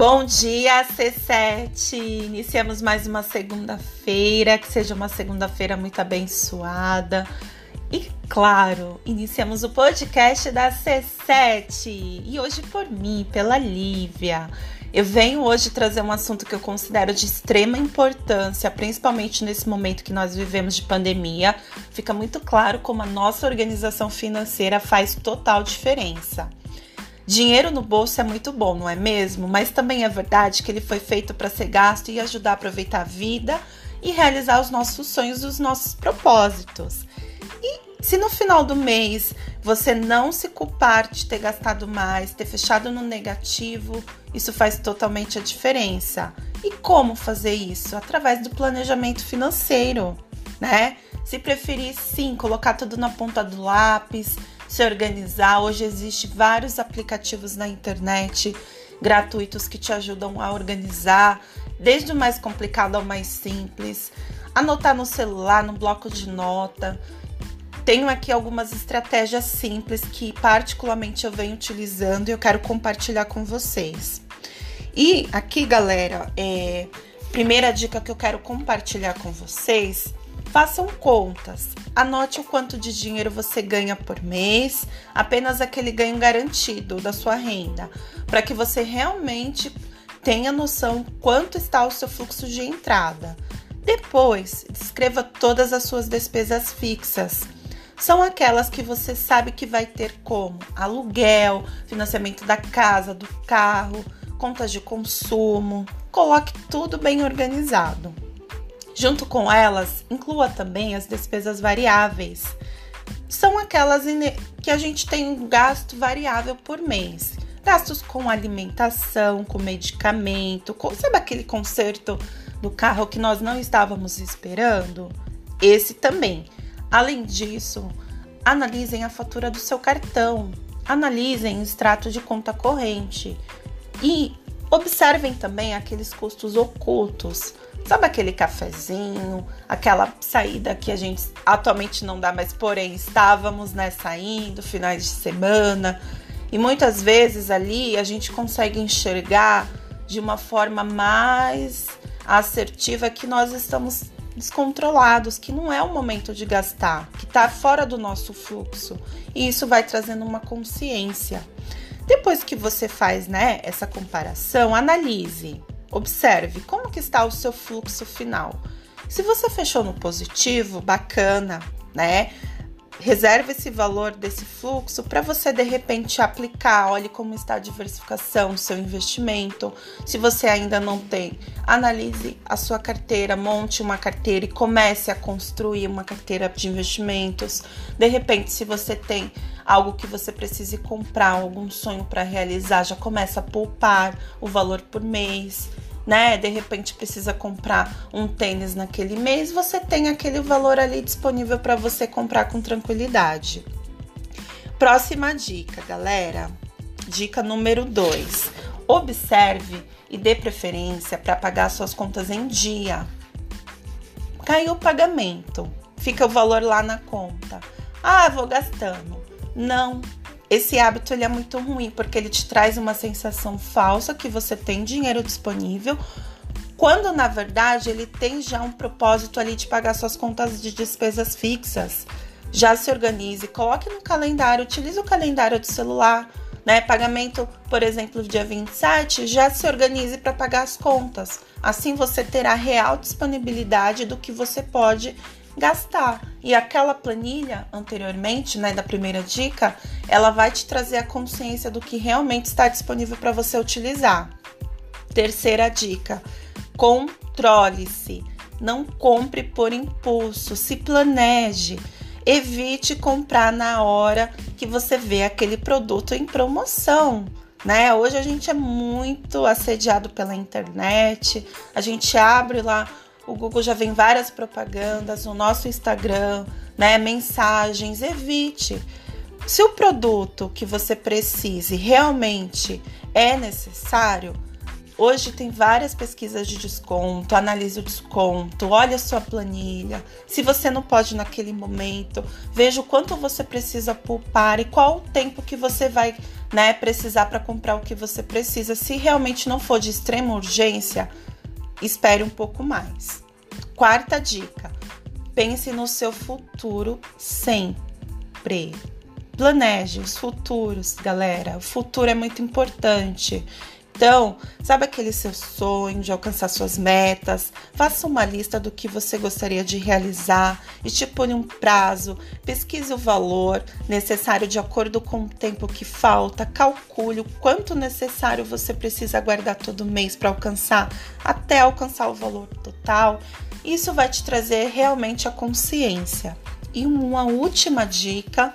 Bom dia, C7! Iniciamos mais uma segunda-feira, que seja uma segunda-feira muito abençoada. E claro, iniciamos o podcast da C7 e hoje por mim, pela Lívia. Eu venho hoje trazer um assunto que eu considero de extrema importância, principalmente nesse momento que nós vivemos de pandemia. Fica muito claro como a nossa organização financeira faz total diferença. Dinheiro no bolso é muito bom, não é mesmo? Mas também é verdade que ele foi feito para ser gasto e ajudar a aproveitar a vida e realizar os nossos sonhos, os nossos propósitos. E se no final do mês você não se culpar de ter gastado mais, ter fechado no negativo, isso faz totalmente a diferença. E como fazer isso? Através do planejamento financeiro, né? Se preferir, sim, colocar tudo na ponta do lápis, se organizar. Hoje existem vários aplicativos na internet gratuitos que te ajudam a organizar, desde o mais complicado ao mais simples. Anotar no celular, no bloco de nota tenho aqui algumas estratégias simples que, particularmente, eu venho utilizando e eu quero compartilhar com vocês. E aqui, galera, é, primeira dica que eu quero compartilhar com vocês Façam contas. Anote o quanto de dinheiro você ganha por mês, apenas aquele ganho garantido da sua renda, para que você realmente tenha noção quanto está o seu fluxo de entrada. Depois, descreva todas as suas despesas fixas são aquelas que você sabe que vai ter como aluguel, financiamento da casa, do carro, contas de consumo. Coloque tudo bem organizado. Junto com elas, inclua também as despesas variáveis. São aquelas que a gente tem um gasto variável por mês. Gastos com alimentação, com medicamento, com, sabe aquele conserto do carro que nós não estávamos esperando? Esse também. Além disso, analisem a fatura do seu cartão, analisem o extrato de conta corrente e observem também aqueles custos ocultos. Sabe aquele cafezinho, aquela saída que a gente atualmente não dá mais, porém estávamos né, saindo, finais de semana, e muitas vezes ali a gente consegue enxergar de uma forma mais assertiva que nós estamos descontrolados, que não é o momento de gastar, que está fora do nosso fluxo. E isso vai trazendo uma consciência. Depois que você faz, né, essa comparação, analise, observe como que está o seu fluxo final. Se você fechou no positivo, bacana, né? Reserve esse valor desse fluxo para você de repente aplicar. Olhe como está a diversificação do seu investimento. Se você ainda não tem, analise a sua carteira, monte uma carteira e comece a construir uma carteira de investimentos. De repente, se você tem algo que você precise comprar, algum sonho para realizar, já começa a poupar o valor por mês né? De repente precisa comprar um tênis naquele mês, você tem aquele valor ali disponível para você comprar com tranquilidade. Próxima dica, galera. Dica número 2. Observe e dê preferência para pagar suas contas em dia. Caiu o pagamento, fica o valor lá na conta. Ah, vou gastando. Não, esse hábito ele é muito ruim porque ele te traz uma sensação falsa que você tem dinheiro disponível, quando na verdade ele tem já um propósito ali de pagar suas contas de despesas fixas. Já se organize, coloque no calendário, utilize o calendário do celular, né? Pagamento, por exemplo, dia 27, já se organize para pagar as contas. Assim você terá real disponibilidade do que você pode gastar. E aquela planilha anteriormente, né, da primeira dica, ela vai te trazer a consciência do que realmente está disponível para você utilizar. Terceira dica: controle-se. Não compre por impulso, se planeje. Evite comprar na hora que você vê aquele produto em promoção. Né? Hoje a gente é muito assediado pela internet, a gente abre lá o Google já vem várias propagandas, no nosso Instagram, né, mensagens, evite. Se o produto que você precise realmente é necessário, Hoje tem várias pesquisas de desconto, analise o desconto, olha a sua planilha. Se você não pode naquele momento, veja o quanto você precisa poupar e qual o tempo que você vai né, precisar para comprar o que você precisa. Se realmente não for de extrema urgência, espere um pouco mais. Quarta dica: pense no seu futuro sempre. Planeje os futuros, galera. O futuro é muito importante. Então, sabe aquele seu sonho de alcançar suas metas? Faça uma lista do que você gostaria de realizar, estipule um prazo, pesquise o valor necessário de acordo com o tempo que falta, calcule o quanto necessário você precisa guardar todo mês para alcançar, até alcançar o valor total. Isso vai te trazer realmente a consciência. E uma última dica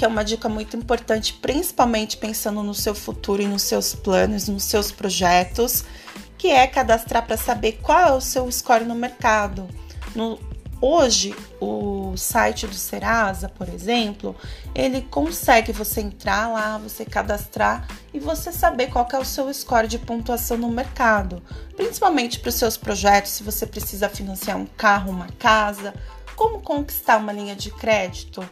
que é uma dica muito importante, principalmente pensando no seu futuro e nos seus planos, nos seus projetos, que é cadastrar para saber qual é o seu score no mercado. No, hoje, o site do Serasa, por exemplo, ele consegue você entrar lá, você cadastrar e você saber qual é o seu score de pontuação no mercado, principalmente para os seus projetos, se você precisa financiar um carro, uma casa, como conquistar uma linha de crédito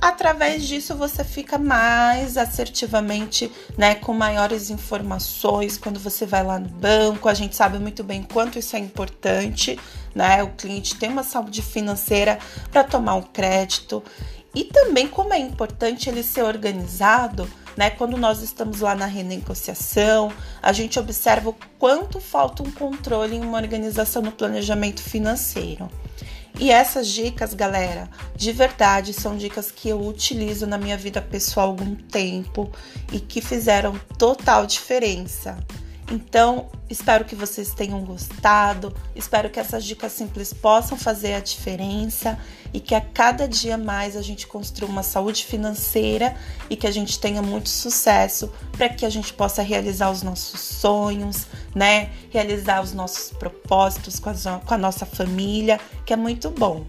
através disso você fica mais assertivamente, né, com maiores informações quando você vai lá no banco. A gente sabe muito bem quanto isso é importante, né? O cliente tem uma saúde financeira para tomar um crédito e também como é importante ele ser organizado. Né, quando nós estamos lá na renegociação, a gente observa o quanto falta um controle em uma organização no planejamento financeiro. E essas dicas, galera, de verdade são dicas que eu utilizo na minha vida pessoal há algum tempo e que fizeram total diferença. Então, espero que vocês tenham gostado, espero que essas dicas simples possam fazer a diferença e que a cada dia mais a gente construa uma saúde financeira e que a gente tenha muito sucesso para que a gente possa realizar os nossos sonhos, né? Realizar os nossos propósitos com a, com a nossa família, que é muito bom.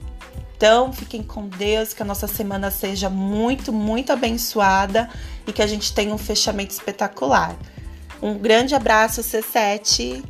Então, fiquem com Deus, que a nossa semana seja muito, muito abençoada e que a gente tenha um fechamento espetacular. Um grande abraço, C7.